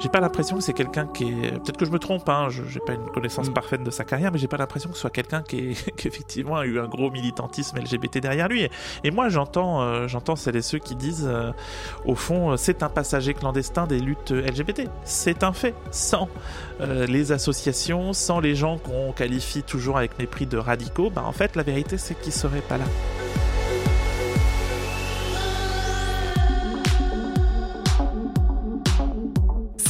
j'ai pas l'impression que c'est quelqu'un qui est. Peut-être que je me trompe, hein, je n'ai pas une connaissance mm. parfaite de sa carrière, mais j'ai pas l'impression que ce soit quelqu'un qui, est... qui, effectivement a eu un gros militantisme LGBT derrière lui. Et, moi, j'entends, euh, j'entends celles et ceux qui disent, euh, au fond, c'est un passager clandestin des luttes LGBT. C'est un fait. Sans euh, les associations, sans les gens qu'on qualifie toujours avec mépris de radicaux, bah, en fait, la vérité, c'est qu'ils seraient pas là.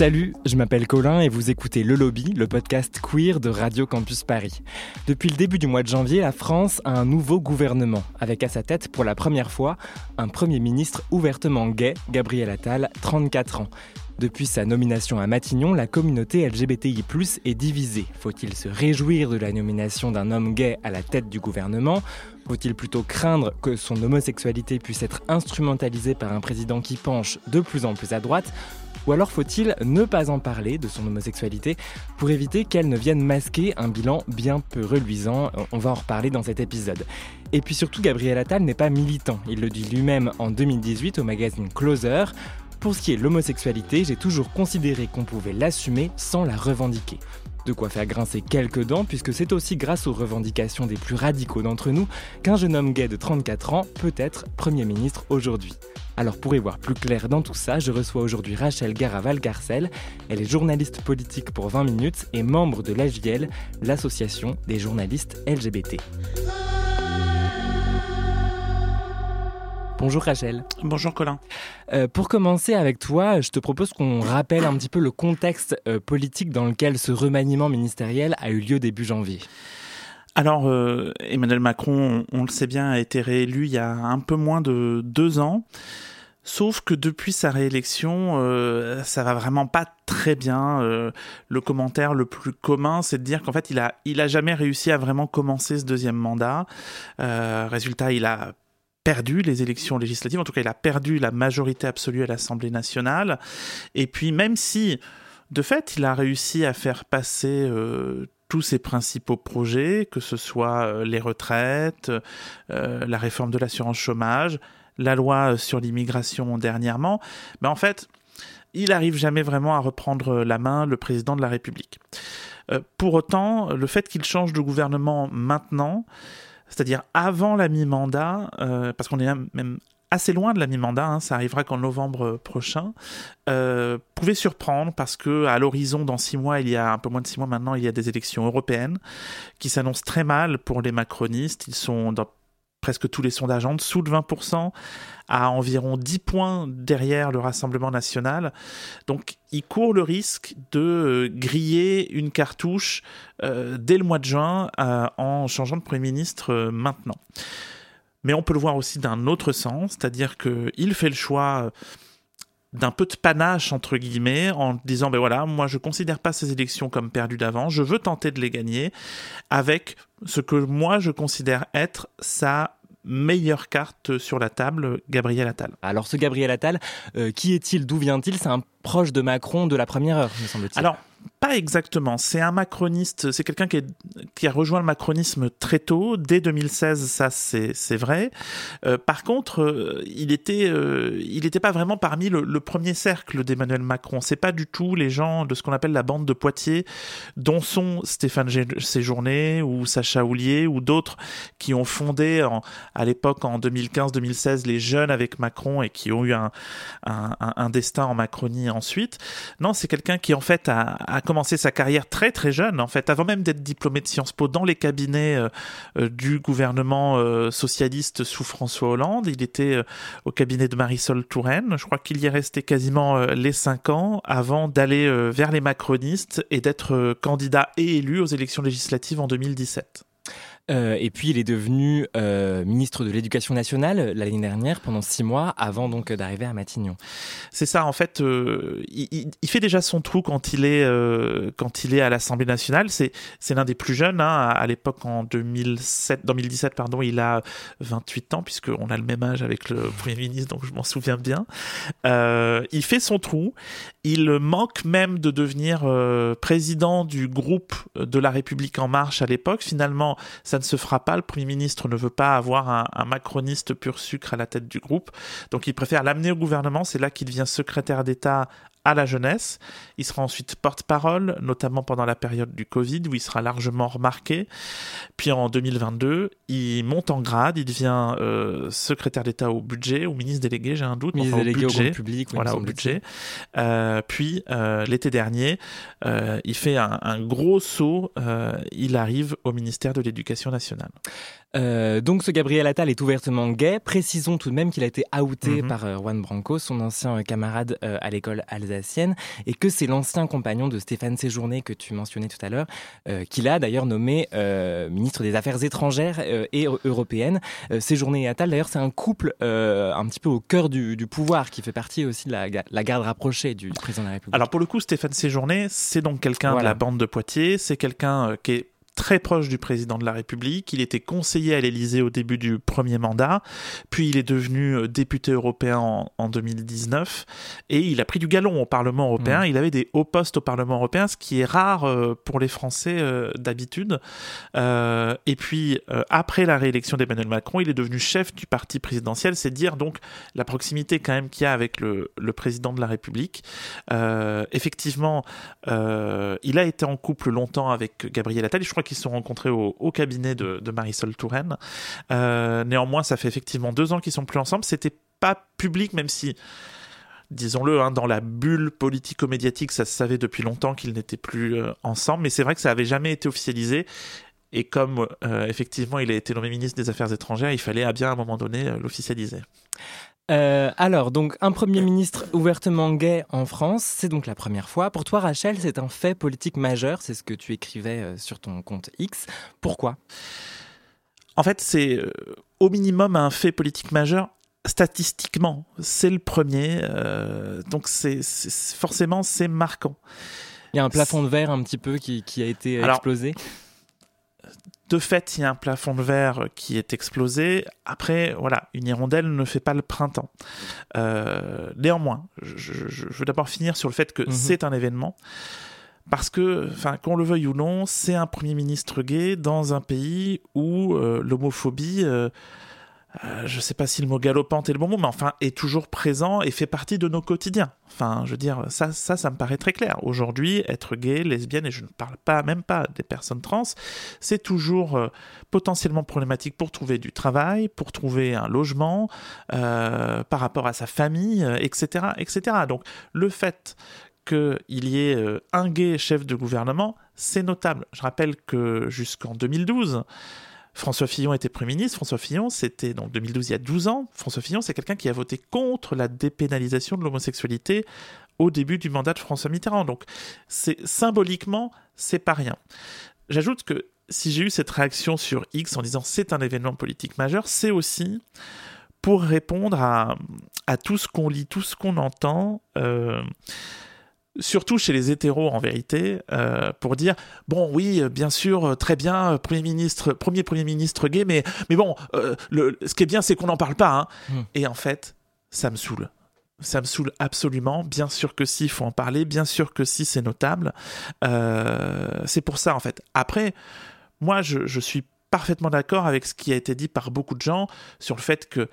Salut, je m'appelle Colin et vous écoutez Le Lobby, le podcast queer de Radio Campus Paris. Depuis le début du mois de janvier, la France a un nouveau gouvernement, avec à sa tête pour la première fois un Premier ministre ouvertement gay, Gabriel Attal, 34 ans. Depuis sa nomination à Matignon, la communauté LGBTI+ est divisée. Faut-il se réjouir de la nomination d'un homme gay à la tête du gouvernement? Faut-il plutôt craindre que son homosexualité puisse être instrumentalisée par un président qui penche de plus en plus à droite? Ou alors faut-il ne pas en parler de son homosexualité pour éviter qu'elle ne vienne masquer un bilan bien peu reluisant? On va en reparler dans cet épisode. Et puis surtout, Gabriel Attal n'est pas militant. Il le dit lui-même en 2018 au magazine Closer. Pour ce qui est de l'homosexualité, j'ai toujours considéré qu'on pouvait l'assumer sans la revendiquer. De quoi faire grincer quelques dents, puisque c'est aussi grâce aux revendications des plus radicaux d'entre nous qu'un jeune homme gay de 34 ans peut être Premier ministre aujourd'hui. Alors pour y voir plus clair dans tout ça, je reçois aujourd'hui Rachel Garaval-Garcel. Elle est journaliste politique pour 20 minutes et membre de l'AJL, l'association des journalistes LGBT. Bonjour Rachel. Bonjour Colin. Euh, pour commencer avec toi, je te propose qu'on rappelle un petit peu le contexte euh, politique dans lequel ce remaniement ministériel a eu lieu début janvier. Alors, euh, Emmanuel Macron, on, le sait bien, a été réélu il y a un peu moins de deux ans. Sauf que depuis sa réélection, ça va vraiment pas très bien. le commentaire le plus commun, c'est de dire qu'en fait, il a, il a jamais réussi à vraiment commencer ce deuxième mandat. résultat, il a perdu les élections législatives, en tout cas il a perdu la majorité absolue à l'Assemblée nationale, et puis même si de fait il a réussi à faire passer euh, tous ses principaux projets, que ce soit euh, les retraites, euh, la réforme de l'assurance chômage, la loi sur l'immigration dernièrement, mais en fait il n'arrive jamais vraiment à reprendre la main le président de la République. pour autant, le fait qu'il change de gouvernement maintenant, c'est-à-dire avant la mi-mandat, euh, parce qu'on est même assez loin de la mi-mandat, hein, ça arrivera qu'en novembre prochain, euh, pouvait surprendre parce que à l'horizon, dans six mois, il y a un peu moins de six mois maintenant, il y a des élections européennes qui s'annoncent très mal pour les macronistes. Ils sont dans presque tous les sondages en dessous de 20%, à environ 10 points derrière le Rassemblement national. Donc il court le risque de euh, griller une cartouche euh, dès le mois de juin euh, en changeant de Premier ministre maintenant. Mais on peut le voir aussi d'un autre sens, c'est-à-dire qu'il fait le choix d'un peu de panache entre guillemets en disant ben voilà moi je considère pas ces élections comme perdues d'avance je veux tenter de les gagner avec ce que moi je considère être sa meilleure carte sur la table, Gabriel Attal. Alors ce Gabriel Attal, euh, qui est-il D'où vient-il? C'est un proche de Macron de la première heure, me semble-t-il. Alors pas exactement. C'est un macroniste, c'est quelqu'un qui, a rejoint le macronisme très tôt, dès 2016, ça c'est vrai. Euh, par contre, euh, il était, euh, il n'était pas vraiment parmi le, premier cercle d'Emmanuel Macron. C'est pas du tout les gens de ce qu'on appelle la bande de Poitiers, dont sont Stéphane Séjourné ou Sacha Houlier ou d'autres qui ont fondé en, à l'époque en 2015-2016 les jeunes avec Macron et qui ont eu un destin en Macronie ensuite. Non, c'est quelqu'un qui en fait a, a commencé sa carrière très très jeune, en fait, avant même d'être diplômé de Sciences Po dans les cabinets euh, euh, du gouvernement euh, socialiste sous François Hollande. Il était au cabinet de Marisol Touraine. Je crois qu'il y est resté quasiment les cinq ans avant d'aller vers les macronistes et d'être candidat et élu aux élections législatives en 2017. Euh, et puis il est devenu euh, ministre de l'Éducation nationale l'année dernière pendant six mois avant donc d'arriver à Matignon. C'est ça en fait. Euh, il, fait déjà son trou quand il est quand il est à l'Assemblée nationale. C'est l'un des plus jeunes hein, à, l'époque en 2007 2017 pardon il a 28 ans puisque on a le même âge avec le premier ministre donc je m'en souviens bien. il fait son trou. Il manque même de devenir président du groupe de la République en marche à l'époque. Finalement ça ne se fera pas. Le Premier ministre ne veut pas avoir un, macroniste pur sucre à la tête du groupe. Donc il préfère l'amener au gouvernement. C'est là qu'il devient secrétaire d'État à la jeunesse. Il sera ensuite porte-parole, notamment pendant la période du Covid, où il sera largement remarqué. Puis en 2022, il monte en grade, il devient euh, secrétaire d'État au budget, ou ministre délégué, j'ai un doute. Ministre délégué au, budget, public, voilà, au budget. Euh, puis euh, l'été dernier, il fait un, un gros saut, il arrive au ministère de l'Éducation nationale. Euh, donc ce Gabriel Attal est ouvertement gay. Précisons tout de même qu'il a été outé mhm. par euh, Juan Branco, son ancien euh, camarade à l'école alsacienne, et que c'est l'ancien compagnon de Stéphane Séjourné que tu mentionnais tout à l'heure, qu'il a d'ailleurs nommé ministre des Affaires étrangères et européennes. Séjourné et Attal, d'ailleurs, c'est un couple un petit peu au cœur du, pouvoir qui fait partie aussi de la, garde rapprochée du président de la République. Alors pour le coup, Stéphane Séjourné, c'est donc quelqu'un de la bande de Poitiers, c'est quelqu'un qui est très proche du président de la République. Il était conseiller à l'Élysée au début du premier mandat, puis il est devenu euh, député européen en, 2019 et il a pris du galon au Parlement européen. Mmh. Il avait des hauts postes au Parlement européen, ce qui est rare euh, pour les Français euh, d'habitude. et puis après la réélection d'Emmanuel Macron, il est devenu chef du parti présidentiel. C'est dire donc la proximité quand même qu'il y a avec le, le président de la République. effectivement, il a été en couple longtemps avec Gabriel Attal. Je crois qui se sont rencontrés au, cabinet de, Marisol Touraine. Euh, néanmoins, ça fait effectivement deux ans qu'ils sont plus ensemble. C'était pas public, même si disons-le, hein, dans la bulle politico-médiatique, ça se savait depuis longtemps qu'ils n'étaient plus euh, ensemble, mais c'est vrai que ça avait jamais été officialisé. Et comme euh, effectivement il a été nommé ministre des Affaires étrangères, il fallait à bien un moment donné l'officialiser. Euh, alors, donc, un Premier ministre ouvertement gay en France, c'est donc la première fois. Pour toi, Rachel, c'est un fait politique majeur, c'est ce que tu écrivais euh, sur ton compte X. Pourquoi? En fait, c'est euh, au minimum un fait politique majeur statistiquement. C'est le premier, donc c'est forcément, c'est marquant. Il y a un plafond de verre un petit peu qui, a été explosé de fait, il y a un plafond de verre qui est explosé. Après, voilà, une hirondelle ne fait pas le printemps. Euh, néanmoins, je, veux d'abord finir sur le fait que mhm. c'est un événement. Parce que, enfin, qu'on le veuille ou non, c'est un Premier ministre gay dans un pays où euh, l'homophobie euh, euh, je ne sais pas si le mot galopante est le bon mot, mais enfin, est toujours présent et fait partie de nos quotidiens. Enfin, je veux dire, ça, ça, ça me paraît très clair. Aujourd'hui, être gay, lesbienne, et je ne parle pas, même pas des personnes trans, c'est toujours euh, potentiellement problématique pour trouver du travail, pour trouver un logement, euh, par rapport à sa famille, etc., etc. Donc, le fait qu'il y ait un gay chef de gouvernement, c'est notable. Je rappelle que jusqu'en 2012, François Fillon était Premier ministre. François Fillon, c'était donc 2012, il y a 12 ans. François Fillon, c'est quelqu'un qui a voté contre la dépénalisation de l'homosexualité au début du mandat de François Mitterrand. Donc, c'est symboliquement, c'est pas rien. J'ajoute que si j'ai eu cette réaction sur X en disant c'est un événement politique majeur, c'est aussi pour répondre à, tout ce qu'on lit, tout ce qu'on entend. Euh, surtout chez les hétéros en vérité, euh, pour dire bon oui bien sûr très bien premier ministre premier premier ministre gay mais mais bon euh, le, ce qui est bien c'est qu'on n'en parle pas hein. Hmm. et en fait ça me saoule ça me saoule absolument. Bien sûr que si, il faut en parler. Bien sûr que si, c'est notable. Euh, c'est pour ça, en fait. Après, moi, je, je suis parfaitement d'accord avec ce qui a été dit par beaucoup de gens sur le fait que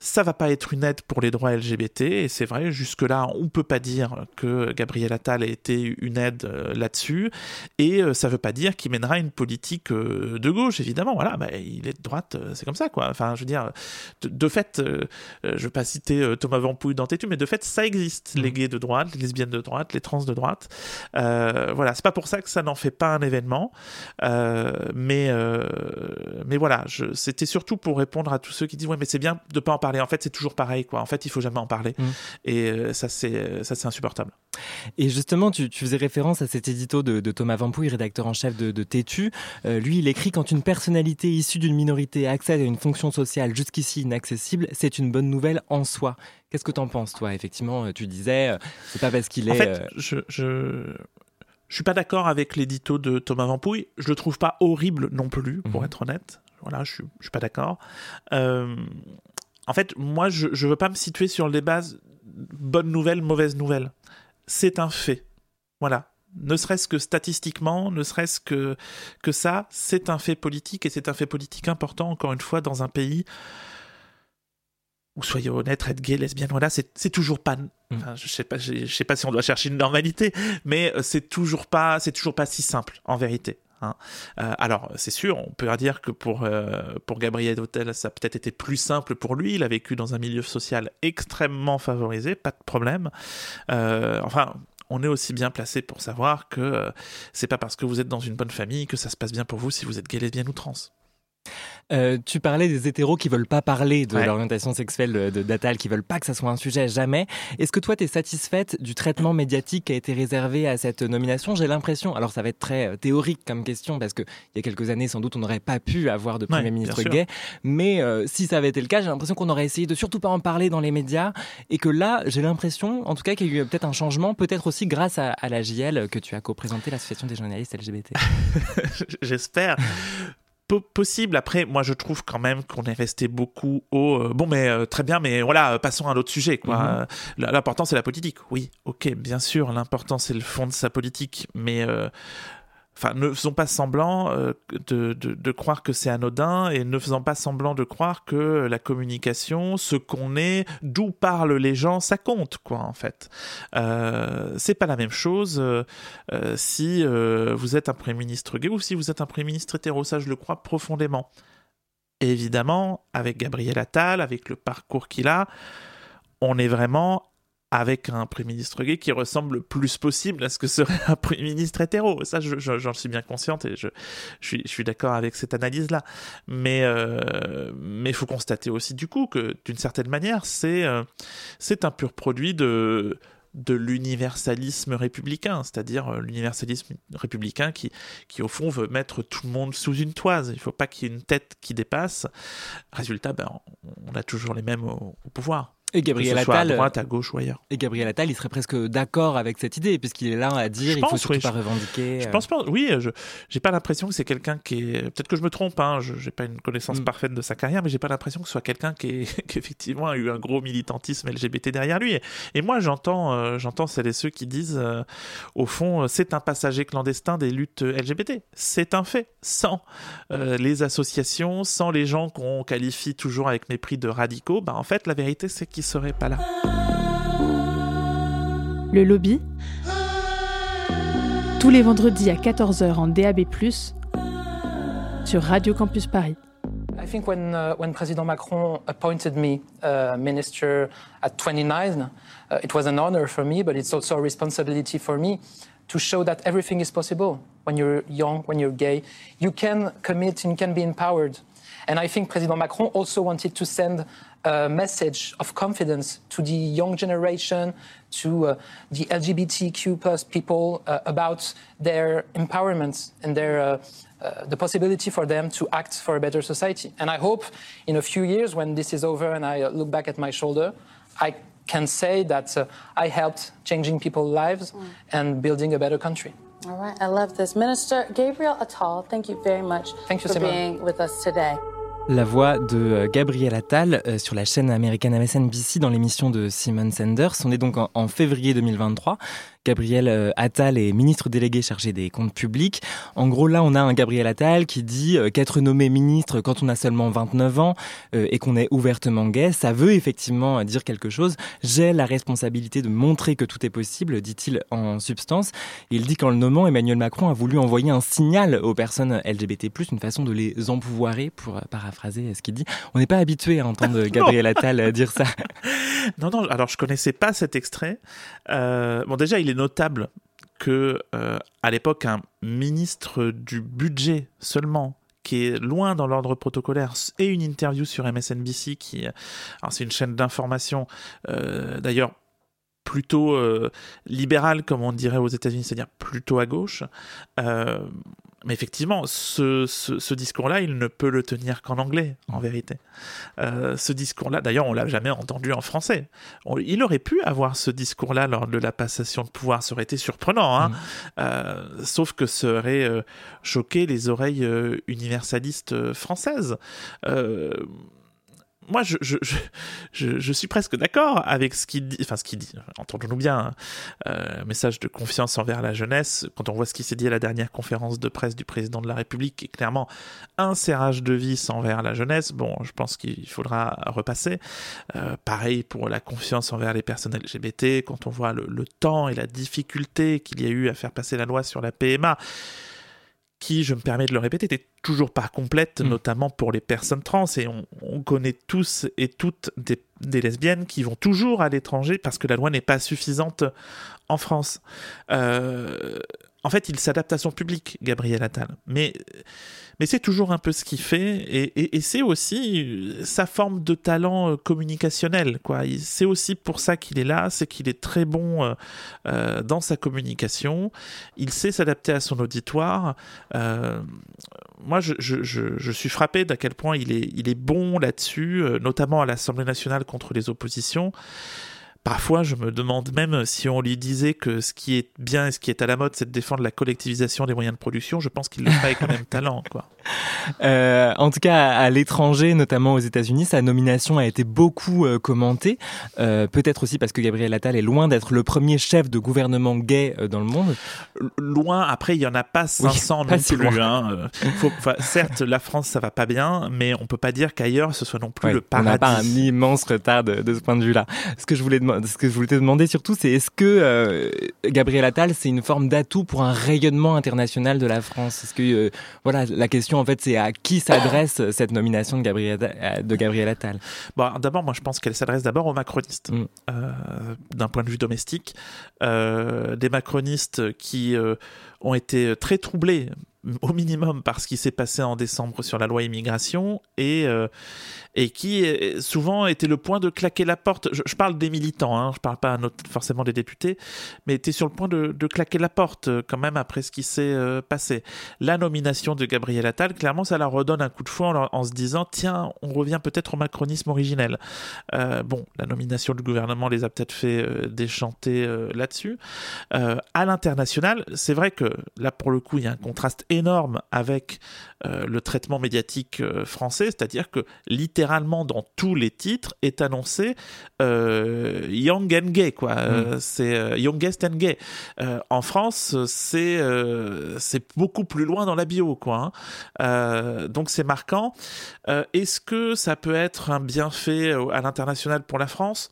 ça va pas être une aide pour les droits LGBT, et c'est vrai, jusque-là, on peut pas dire que Gabriel Attal a été une aide euh, là-dessus, et euh, ça veut pas dire qu'il mènera une politique euh, de gauche, évidemment, voilà, bah, il est de droite, c'est comme ça, quoi. Enfin, je veux dire, de, fait, je vais pas citer Thomas Vampouille dans Tétu, mais de fait, ça existe, mmh. les gays de droite, les lesbiennes de droite, les trans de droite, voilà, c'est pas pour ça que ça n'en fait pas un événement, mais, mais voilà, c'était surtout pour répondre à tous ceux qui disent, ouais, mais c'est bien de pas en parler en fait, c'est toujours pareil, quoi. En fait, il faut jamais en parler. Mm. Et euh, ça, c'est ça, c'est insupportable. Et justement, tu, faisais référence à cet édito de, Thomas Vampouille, rédacteur en chef de, Tétu. Euh, lui, il écrit quand une personnalité issue d'une minorité accède à une fonction sociale jusqu'ici inaccessible, c'est une bonne nouvelle en soi. Qu'est-ce que tu en penses, toi? Effectivement, euh, tu disais, c'est pas parce qu'il est. En fait, je, je... Je suis pas d'accord avec l'édito de Thomas Vampouille. Je le trouve pas horrible non plus, pour mhm. être honnête. Voilà, je suis, je suis pas d'accord. Euh, en fait, moi, je ne veux pas me situer sur les bases bonne nouvelle, mauvaise nouvelle. C'est un fait. Voilà. Ne serait-ce que statistiquement, ne serait-ce que, que ça, c'est un fait politique et c'est un fait politique important, encore une fois, dans un pays ou soyez honnête, être gay, lesbienne, voilà, c'est toujours pas. Mm. Enfin, je sais pas, je sais pas si on doit chercher une normalité, mais c'est toujours pas, c'est toujours pas si simple en vérité. Hein. Euh, alors, c'est sûr, on peut dire que pour, euh, Gabriel Hôtel, ça a peut-être été plus simple pour lui. Il a vécu dans un milieu social extrêmement favorisé, pas de problème. Euh, enfin, on est aussi bien placé pour savoir que c'est pas parce que vous êtes dans une bonne famille que ça se passe bien pour vous si vous êtes gay, lesbienne ou trans. Euh, tu parlais des hétéros qui veulent pas parler de l'orientation sexuelle de Datal, qui veulent pas que ça soit un sujet jamais. Est-ce que toi, tu es satisfaite du traitement médiatique qui a été réservé à cette nomination? J'ai l'impression, alors ça va être très euh, théorique comme question, parce qu'il y a quelques années, sans doute, on n'aurait pas pu avoir de Premier ministre gay. Mais euh, si ça avait été le cas, j'ai l'impression qu'on aurait essayé de surtout pas en parler dans les médias. Et que là, j'ai l'impression, en tout cas, qu'il y a eu peut-être un changement, peut-être aussi grâce à, à la JL que tu as co-présenté l'Association des journalistes LGBT. J'espère possible. Après, moi, je trouve quand même qu'on est resté beaucoup au euh, bon, mais euh, très bien, mais voilà, passons à un autre sujet. Quoi. Mhm. L'important, c'est la politique. Oui, ok, bien sûr, l'important, c'est le fond de sa politique, mais euh, enfin, ne faisons pas semblant euh, de, de, croire que c'est anodin et ne faisons pas semblant de croire que la communication, ce qu'on est, d'où parlent les gens, ça compte, quoi, en fait. Euh, c'est pas la même chose euh, si vous êtes un Premier ministre gay ou si vous êtes un Premier ministre hétéro, ça je le crois profondément. évidemment, avec Gabriel Attal, avec le parcours qu'il a, on est vraiment avec un Premier ministre gay qui ressemble le plus possible à ce que serait un Premier ministre hétéro. Ça, j'en suis bien consciente et je, suis, d'accord avec cette analyse-là. Mais euh, il faut constater aussi du coup que d'une certaine manière, c'est euh, un pur produit de l'universalisme républicain, c'est-à-dire euh, l'universalisme républicain qui, qui, au fond, veut mettre tout le monde sous une toise. Il ne faut pas qu'il y ait une tête qui dépasse. Résultat, ben, on a toujours les mêmes au pouvoir. Et Gabriel Attal, à droite, à gauche ou ailleurs. Et Gabriel Attal, il serait presque d'accord avec cette idée, puisqu'il est là à dire qu'il il faut surtout pas revendiquer. Je, pense pas. Oui, je j'ai pas l'impression que c'est quelqu'un qui est. Peut-être que je me trompe. Hein, je j'ai pas une connaissance mm. parfaite de sa carrière, mais j'ai pas l'impression que ce soit quelqu'un qui, est, qui effectivement a eu un gros militantisme LGBT derrière lui. Et, moi, j'entends, euh, j'entends celles et ceux qui disent, euh, au fond, euh, c'est un passager clandestin des luttes LGBT. C'est un fait. Sans les associations, sans les gens qu'on qualifie toujours avec mépris de radicaux, bah en fait, la vérité, c'est qu'il serait pas là. Le lobby, tous les vendredis à 14h en DAB+, sur Radio Campus Paris. I think when, uh, when President Macron appointed me uh, minister at 29, uh, it was an honor for me, but it's also a responsibility for me to show that everything is possible when you're young, when you're gay. You can commit and you can be empowered. And I think President Macron also wanted to send a message of confidence to the young generation, to uh, the LGBTQ plus people uh, about their empowerment and their uh, uh, the possibility for them to act for a better society. And I hope in a few years, when this is over and I uh, look back at my shoulder, I can say that uh, I helped changing people's lives mm. and building a better country. All right, I love this. Minister Gabriel Attal, thank you very much thank you, for Simon. being with us today. La voix de euh, Gabriel Attal euh, sur la chaîne américaine MSNBC dans l'émission de Simon Sanders. On est donc en février 2023. Gabriel euh, Attal est ministre délégué chargé des comptes publics. En gros, là, on a un Gabriel Attal qui dit euh, qu'être nommé ministre quand on a seulement 29 ans euh, et qu'on est ouvertement gay, ça veut effectivement dire quelque chose. J'ai la responsabilité de montrer que tout est possible, dit-il en substance. Il dit qu'en le nommant, Emmanuel Macron a voulu envoyer un signal aux personnes LGBT+, une façon de les empouvoirer, pour paraphraser ce qu'il dit. On n'est pas habitué à entendre Gabriel Attal dire ça. Non, non, alors je connaissais pas cet extrait. bon, déjà, il est notable que euh, à l'époque un ministre du budget seulement qui est loin dans l'ordre protocolaire et une interview sur MSNBC qui c'est une chaîne d'information euh, d'ailleurs plutôt euh, libérale comme on dirait aux États-Unis c'est-à-dire plutôt à gauche mais effectivement, ce, discours-là, il ne peut le tenir qu'en anglais, en vérité. Euh, ce discours-là, d'ailleurs, on l'a jamais entendu en français. il aurait pu avoir ce discours-là lors de la passation de pouvoir, ça aurait été surprenant, hein. mm. euh, sauf que ça aurait euh, choqué les oreilles universalistes françaises moi, je, suis presque d'accord avec ce qu'il dit, enfin ce qu'il dit, entendons-nous bien, hein. euh, message de confiance envers la jeunesse, quand on voit ce qui s'est dit à la dernière conférence de presse du président de la République, est clairement un serrage de vis envers la jeunesse, bon, je pense qu'il faudra repasser. Euh, pareil pour la confiance envers les personnes LGBT, quand on voit le temps et la difficulté qu'il y a eu à faire passer la loi sur la PMA, qui, je me permets de le répéter, était toujours pas complète, mm. notamment pour les personnes trans. Et on, connaît tous et toutes des, lesbiennes qui vont toujours à l'étranger parce que la loi n'est pas suffisante en France. Euh, en fait, il s'adapte à son public, Gabriel Attal. Mais mais c'est toujours un peu ce qu'il fait et, c'est aussi euh, sa forme de talent euh, communicationnel c'est aussi pour ça qu'il est là c'est qu'il est très bon euh, dans sa communication. Il sait s'adapter à son auditoire. Moi je, je, je, suis frappé d'à quel point il est, il est bon là-dessus notamment à l'Assemblée nationale contre les oppositions Parfois, je me demande même si on lui disait que ce qui est bien et ce qui est à la mode, c'est de défendre la collectivisation des moyens de production. Je pense qu'il le ferait avec le même talent, quoi. Euh, en tout cas, à l'étranger, notamment aux États-Unis, sa nomination a été beaucoup euh, commentée. Euh, peut-être aussi parce que Gabriel Attal est loin d'être le premier chef de gouvernement gay dans le monde. Loin. Après, il y en a pas 500 non plus. Hein. certes, la France, ça va pas bien, mais on peut pas dire qu'ailleurs ce soit non plus le paradis. On n'a pas un immense retard de, de ce point de vue-là. Ce que je voulais demander ce que je voulais te demander surtout, c'est est-ce que euh, Gabriel Attal, c'est une forme d'atout pour un rayonnement international de la France? Est-ce que, euh, voilà, la question en fait, c'est à qui s'adresse cette nomination de Gabriel, de Gabriel Attal? Bon, d'abord, moi, je pense qu'elle s'adresse d'abord aux macronistes, mm. euh, d'un point de vue domestique, des macronistes qui ont été très troublés au minimum par ce qui s'est passé en décembre sur la loi immigration et, euh, et qui souvent était le point de claquer la porte. Je, parle des militants, hein, je parle pas forcément des députés, mais était sur le point de, claquer la porte euh, quand même après ce qui s'est euh, passé. La nomination de Gabriel Attal, clairement, ça leur redonne un coup de fouet en, se disant tiens, on revient peut-être au macronisme originel. bon, la nomination du gouvernement les a peut-être fait déchanter là-dessus. à l'international, c'est vrai que là pour le coup, il y a un contraste énorme énorme avec euh, le traitement médiatique euh, français, c'est-à-dire que littéralement dans tous les titres est annoncé euh, Young and Gay, quoi. Mm. c'est Youngest and Gay. en France, c'est c'est beaucoup plus loin dans la bio, quoi. Hein. donc c'est marquant. Est-ce que ça peut être un bienfait à l'international pour la France?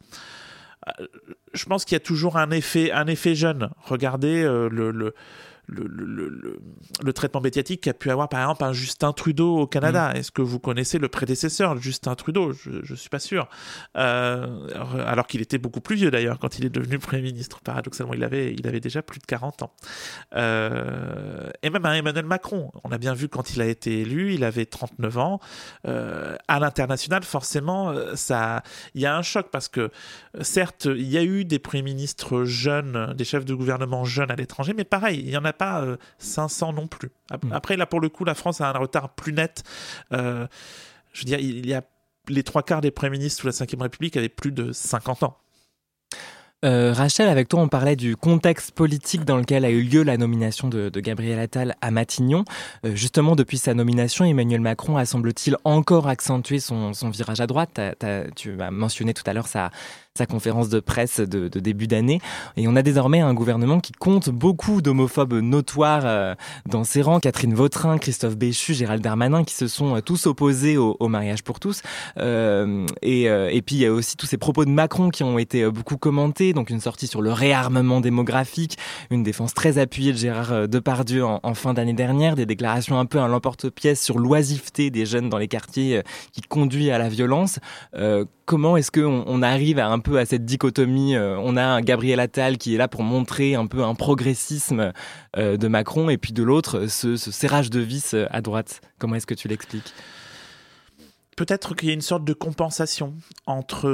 Je pense qu'il y a toujours un effet, un effet jeune. Regardez le, le, le, le, le, traitement médiatique qu'a pu avoir par exemple un Justin Trudeau au Canada. Mm. Est-ce que vous connaissez le prédécesseur Justin Trudeau? Je ne suis pas sûr. Euh, alors qu'il était beaucoup plus vieux d'ailleurs quand il est devenu Premier ministre. Paradoxalement, il avait, il avait déjà plus de 40 ans. Euh, et même un Emmanuel Macron. On a bien vu quand il a été élu, il avait 39 ans. Euh, à l'international, forcément, ça, il y a un choc parce que certes, il y a eu des premiers ministres jeunes, des chefs de gouvernement jeunes à l'étranger, mais pareil, il y en a pas 500 euh, non plus. Mm. Après, là, pour le coup, la France a un retard plus net. Euh, je veux dire, il y a les trois quarts des premiers ministres sous la Ve République avaient plus de 50 ans. Euh, Rachel, avec toi, on parlait du contexte politique dans lequel a eu lieu la nomination de, Gabriel Attal à Matignon. justement, depuis sa nomination, Emmanuel Macron a, semble-t-il, encore accentué son, virage à droite. tu as mentionné tout à l'heure sa, sa conférence de presse de, début d'année. Et on a désormais un gouvernement qui compte beaucoup d'homophobes notoires euh, dans ses rangs. Catherine Vautrin, Christophe Béchu, Gérald Darmanin, qui se sont euh, tous opposés au, mariage pour tous. Euh, et, et puis il y a aussi tous ces propos de Macron qui ont été beaucoup commentés. Donc une sortie sur le réarmement démographique, une défense très appuyée de Gérard Depardieu en, en fin d'année dernière, des déclarations un peu à l'emporte-pièce sur l'oisiveté des jeunes dans les quartiers qui conduit à la violence. comment est-ce qu'on on arrive à un peu à cette dichotomie. Euh, on a un Gabriel Attal qui est là pour montrer un peu un progressisme euh, de Macron, et puis de l'autre, ce, serrage de vis euh, à droite. Comment est-ce que tu l'expliques? Peut-être qu'il y a une sorte de compensation entre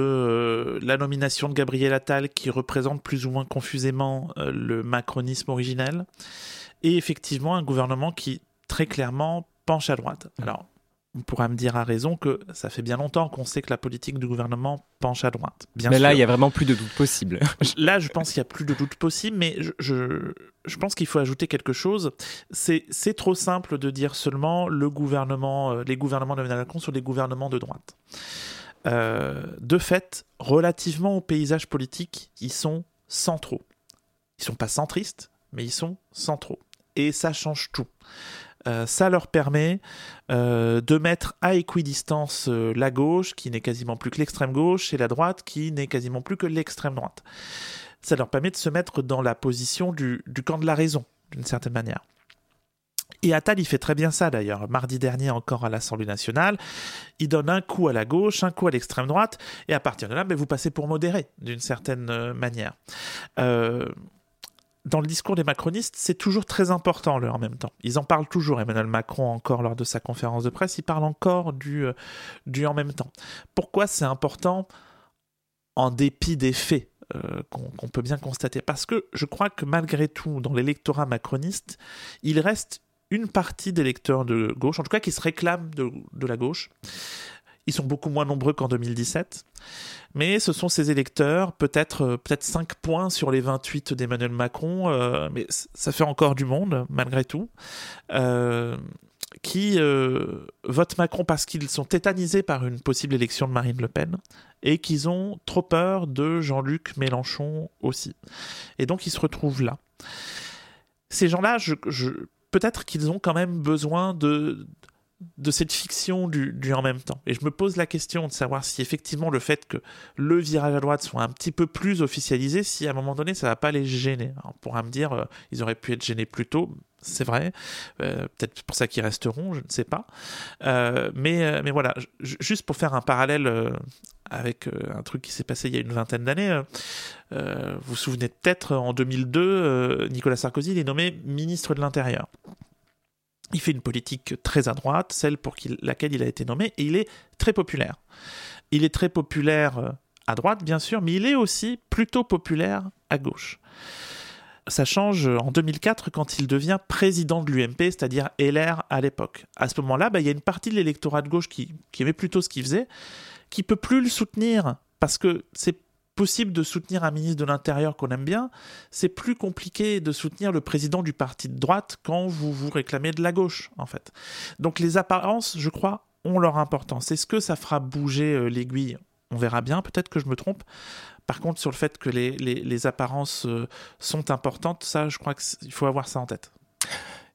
la nomination de Gabriel Attal, qui représente plus ou moins confusément le macronisme originel, et effectivement un gouvernement qui très clairement penche à droite. Mmh. Alors, on pourra me dire à raison que ça fait bien longtemps qu'on sait que la politique du gouvernement penche à droite. Bien mais là, il y a vraiment plus de doute possible. là, je pense qu'il y a plus de doute possible, mais je, je, pense qu'il faut ajouter quelque chose. C'est trop simple de dire seulement le gouvernement, euh, les gouvernements de Macron sur les gouvernements de droite. de fait, relativement au paysage politique, ils sont centraux. Ils sont pas centristes, mais ils sont centraux. Et ça change tout. Euh, ça leur permet euh, de mettre à équidistance euh, la gauche, qui n'est quasiment plus que l'extrême gauche, et la droite, qui n'est quasiment plus que l'extrême droite. Ça leur permet de se mettre dans la position du, camp de la raison, d'une certaine manière. Et Attal, il fait très bien ça d'ailleurs. Mardi dernier, encore à l'Assemblée nationale, il donne un coup à la gauche, un coup à l'extrême droite, et à partir de là, ben, vous passez pour modéré, d'une certaine manière. Dans le discours des macronistes, c'est toujours très important, le en même temps. Ils en parlent toujours. Emmanuel Macron, encore lors de sa conférence de presse, il parle encore du, euh, du en même temps. Pourquoi c'est important en dépit des faits euh, qu'on peut bien constater? Parce que je crois que malgré tout, dans l'électorat macroniste, il reste une partie des électeurs de gauche, en tout cas qui se réclament de la gauche. Ils sont beaucoup moins nombreux qu'en 2017 mais ce sont ces électeurs, peut-être euh, peut-être 5 points sur les 28 d'Emmanuel Macron, euh, mais ça fait encore du monde, malgré tout, euh, qui votent Macron parce qu'ils sont tétanisés par une possible élection de Marine Le Pen, et qu'ils ont trop peur de Jean-Luc Mélenchon aussi. Et donc ils se retrouvent là. Ces gens-là, peut-être qu'ils ont quand même besoin de de cette fiction du, en même temps. Et je me pose la question de savoir si effectivement le fait que le virage à droite soit un petit peu plus officialisé, si à un moment donné ça va pas les gêner. on pourra me dire, euh, ils auraient pu être gênés plus tôt, c'est vrai. Euh, peut-être pour ça qu'ils resteront, je ne sais pas. Euh, mais, mais voilà, juste pour faire un parallèle avec un truc qui s'est passé il y a une vingtaine d'années, vous vous souvenez peut-être, en 2002, Nicolas Sarkozy est nommé ministre de l'Intérieur. Il fait une politique très à droite, celle pour laquelle il a été nommé, et il est très populaire. Il est très populaire euh, à droite, bien sûr, mais il est aussi plutôt populaire à gauche. Ça change en 2004 quand il devient président de l'UMP, c'est-à-dire LR à l'époque. À ce moment-là, bah, il y a une partie de l'électorat de gauche qui, qui aimait plutôt ce qu'il faisait, qui peut plus le soutenir parce que c'est possible de soutenir un ministre de l'Intérieur qu'on aime bien, c'est plus compliqué de soutenir le président du parti de droite quand vous vous réclamez de la gauche, en fait. Donc les apparences, je crois, ont leur importance. Est-ce que ça fera bouger euh, l'aiguille? On verra bien, peut-être que je me trompe. Par contre, sur le fait que les, les apparences euh, sont importantes, ça, je crois qu'il faut avoir ça en tête.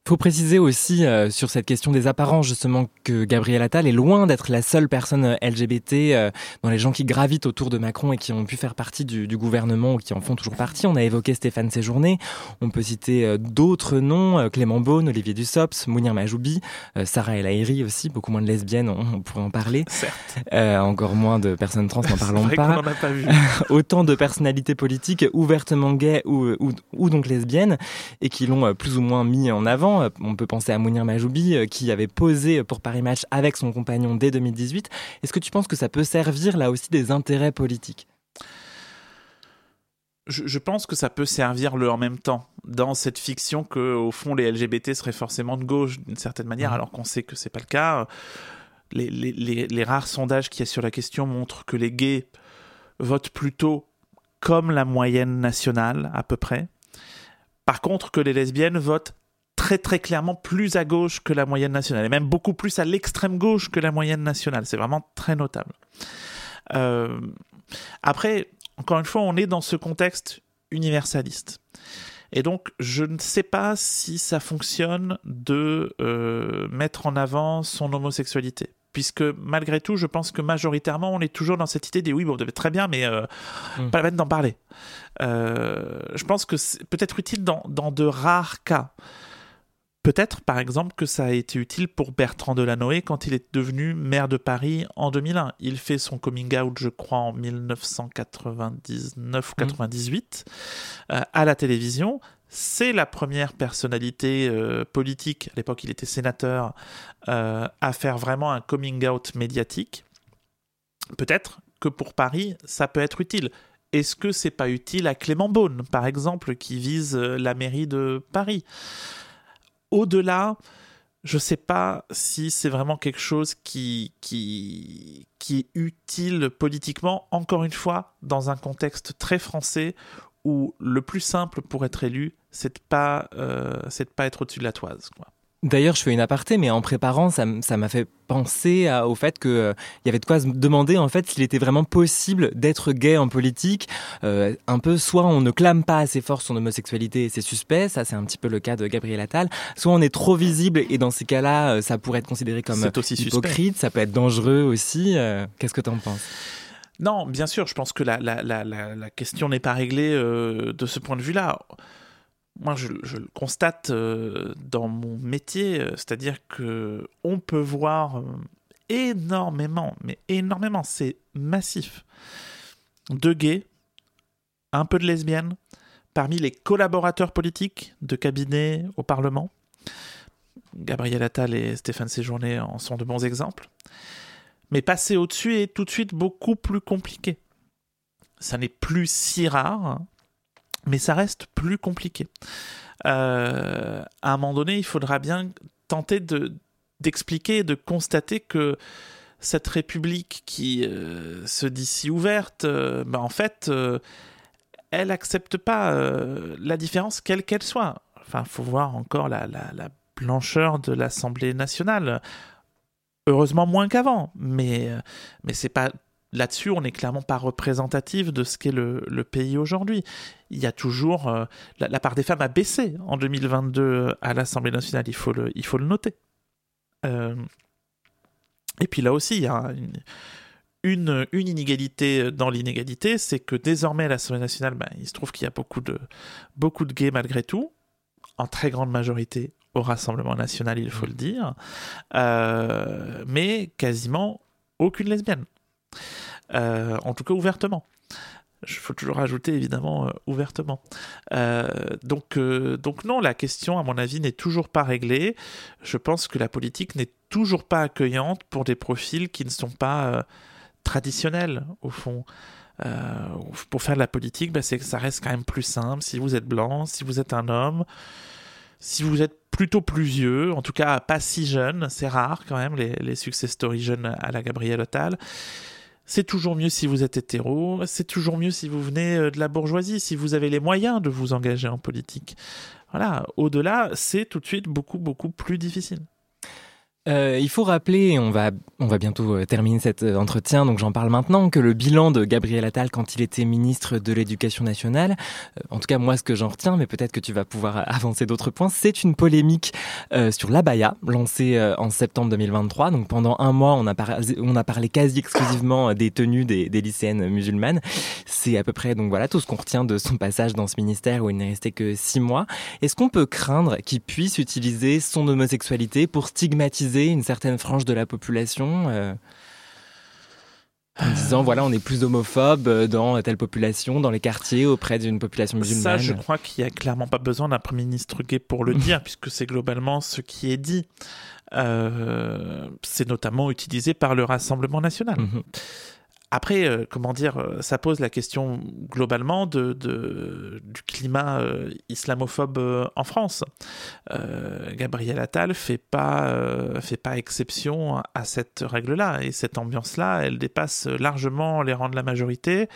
Il faut préciser aussi euh, sur cette question des apparences justement que Gabriel Attal est loin d'être la seule personne euh, LGBT euh, dans les gens qui gravitent autour de Macron et qui ont pu faire partie du, du gouvernement ou qui en font toujours partie. On a évoqué Stéphane Séjourné, on peut citer d'autres noms, Clément Beaune, Olivier Dussopt, Mounir Majoubi, Sarah El Haïry aussi, beaucoup moins de lesbiennes, on, pourrait en parler. Certes. encore moins de personnes trans, n'en parlons pas. A pas vu. Autant de personnalités politiques ouvertement gays ou, ou, ou donc lesbiennes et qui l'ont plus ou moins mis en avant euh, on peut penser à Mounir Majoubi euh, qui avait posé pour Paris Match avec son compagnon dès 2018. Est-ce que tu penses que ça peut servir là aussi des intérêts politiques? Je, pense que ça peut servir le en même temps dans cette fiction que au fond les LGBT seraient forcément de gauche d'une certaine manière, mmh. alors qu'on sait que c'est pas le cas. Les, les, rares sondages qu'il y a sur la question montrent que les gays votent plutôt comme la moyenne nationale à peu près. Par contre, que les lesbiennes votent très très clairement plus à gauche que la moyenne nationale, et même beaucoup plus à l'extrême gauche que la moyenne nationale. C'est vraiment très notable. Euh, après, encore une fois, on est dans ce contexte universaliste. Et donc, je ne sais pas si ça fonctionne de euh, mettre en avant son homosexualité. Puisque malgré tout, je pense que majoritairement, on est toujours dans cette idée des oui, bon, très bien, mais euh, mm. pas la peine d'en parler. je pense que c'est peut-être utile dans, dans de rares cas. Peut-être, par exemple, que ça a été utile pour Bertrand Delanoë quand il est devenu maire de Paris en 2001. Il fait son coming out, je crois, en 1999 ou 98 mmh. euh, à la télévision. C'est la première personnalité euh, politique, à l'époque il était sénateur, euh, à faire vraiment un coming out médiatique. Peut-être que pour Paris, ça peut être utile. Est-ce que c'est pas utile à Clément Beaune, par exemple, qui vise la mairie de Paris? Au-delà, je ne sais pas si c'est vraiment quelque chose qui, est utile politiquement, encore une fois, dans un contexte très français où le plus simple pour être élu, c'est de pas, euh, pas être au-dessus de la toise. D'ailleurs, je fais une aparté, mais en préparant, ça m'a fait penser au fait qu'il euh, y avait de quoi se demander en fait s'il était vraiment possible d'être gay en politique. Euh, un peu, soit on ne clame pas assez fort son homosexualité et c'est suspect, ça c'est un petit peu le cas de Gabriel Attal, soit on est trop visible et dans ces cas-là, euh, ça pourrait être considéré comme hypocrite, ça peut être dangereux aussi. Qu'est-ce que tu en penses? Non, bien sûr, je pense que la, la, la, la question n'est pas réglée de ce point de vue-là moi je, le constate euh, dans mon métier, euh, c'est-à-dire que on peut voir euh, énormément, mais énormément, c'est massif, de gays, un peu de lesbiennes, parmi les collaborateurs politiques de cabinet au Parlement. Gabriel Attal et Stéphane Séjourné en sont de bons exemples. Mais passer au-dessus est tout de suite beaucoup plus compliqué. Ça n'est plus si rare, hein, mais ça reste plus compliqué. Euh, à un moment donné, il faudra bien tenter de d'expliquer, de constater que cette République qui euh, se dit si ouverte, euh, ben en fait, elle n'accepte pas la différence quelle qu'elle soit. Enfin, faut voir encore la, la, la blancheur de l'Assemblée nationale. Heureusement moins qu'avant, mais mais c'est pas là-dessus, on n'est clairement pas représentatif de ce qu'est le, pays aujourd'hui. Il y a toujours. Euh, la, part des femmes a baissé en 2022 à l'Assemblée nationale, il faut le, il faut le noter. Euh, et puis là aussi, il y a une, une, inégalité dans l'inégalité, c'est que désormais à l'Assemblée nationale, ben, il se trouve qu'il y a beaucoup de, beaucoup de gays malgré tout, en très grande majorité au Rassemblement national, il faut le dire, euh, mais quasiment aucune lesbienne. Euh, en tout cas ouvertement. Il faut toujours rajouter évidemment euh, ouvertement. Euh, donc, donc non, la question à mon avis n'est toujours pas réglée. Je pense que la politique n'est toujours pas accueillante pour des profils qui ne sont pas traditionnels au fond. pour faire de la politique, bah, c'est que ça reste quand même plus simple. Si vous êtes blanc, si vous êtes un homme, si vous êtes plutôt plus vieux, en tout cas pas si jeune, c'est rare quand même les, les success stories jeunes à la Gabrielle Attal. C'est toujours mieux si vous êtes hétéro, c'est toujours mieux si vous venez euh, de la bourgeoisie, si vous avez les moyens de vous engager en politique. Voilà, au-delà, c'est tout de suite beaucoup, beaucoup plus difficile. Euh, il faut rappeler, on va, on va bientôt euh, terminer cet euh, entretien, donc j'en parle maintenant, que le bilan de Gabriel Attal quand il était ministre de l'Éducation nationale, en tout cas moi ce que j'en retiens, mais peut-être que tu vas pouvoir avancer d'autres points, c'est une polémique sur l'abaya lancée en septembre 2023. Donc pendant un mois, on a, on a parlé quasi exclusivement des tenues des, des lycéennes musulmanes. C'est à peu près donc voilà tout ce qu'on retient de son passage dans ce ministère où il n'est resté que six mois. Est-ce qu'on peut craindre qu'il puisse utiliser son homosexualité pour stigmatiser une certaine frange de la population euh, en disant voilà on est plus homophobe euh, dans telle population, dans les quartiers auprès d'une population musulmane. Ça, je crois qu'il n'y a clairement pas besoin d'un premier ministre gay pour le dire, puisque c'est globalement ce qui est dit. Euh, c'est notamment utilisé par le Rassemblement national. Après, euh, comment dire, euh, ça pose la question globalement de, du climat euh, islamophobe en France. Gabriel Attal fait pas fait pas exception à cette règle-là et cette ambiance-là, elle dépasse largement les rangs de la majorité,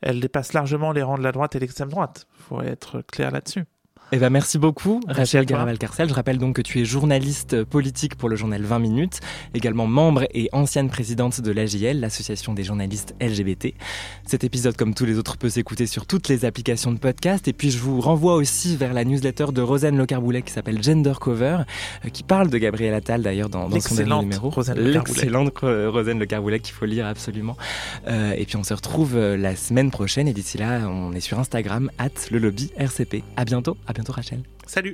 elle dépasse largement les rangs de la droite et l'extrême droite. Faut être clair là-dessus. Eh ben, merci beaucoup, Rachel Garaval-Carcel. Je rappelle donc que tu es journaliste politique pour le journal 20 minutes, également membre et ancienne présidente de l'AJL, l'association des journalistes LGBT. Cet épisode, comme tous les autres, peut s'écouter sur toutes les applications de podcast. Et puis, je vous renvoie aussi vers la newsletter de Rosanne Le Carboulet qui s'appelle Gender Cover, euh, qui parle de Gabriel Attal d'ailleurs dans, son dernier numéro. L'excellente Rosanne Le Carboulet qu'il faut lire absolument. Euh, et puis, on se retrouve euh, la semaine prochaine. Et d'ici là, on est sur Instagram, at le lobby RCP. À bientôt. À bientôt Rachel. Salut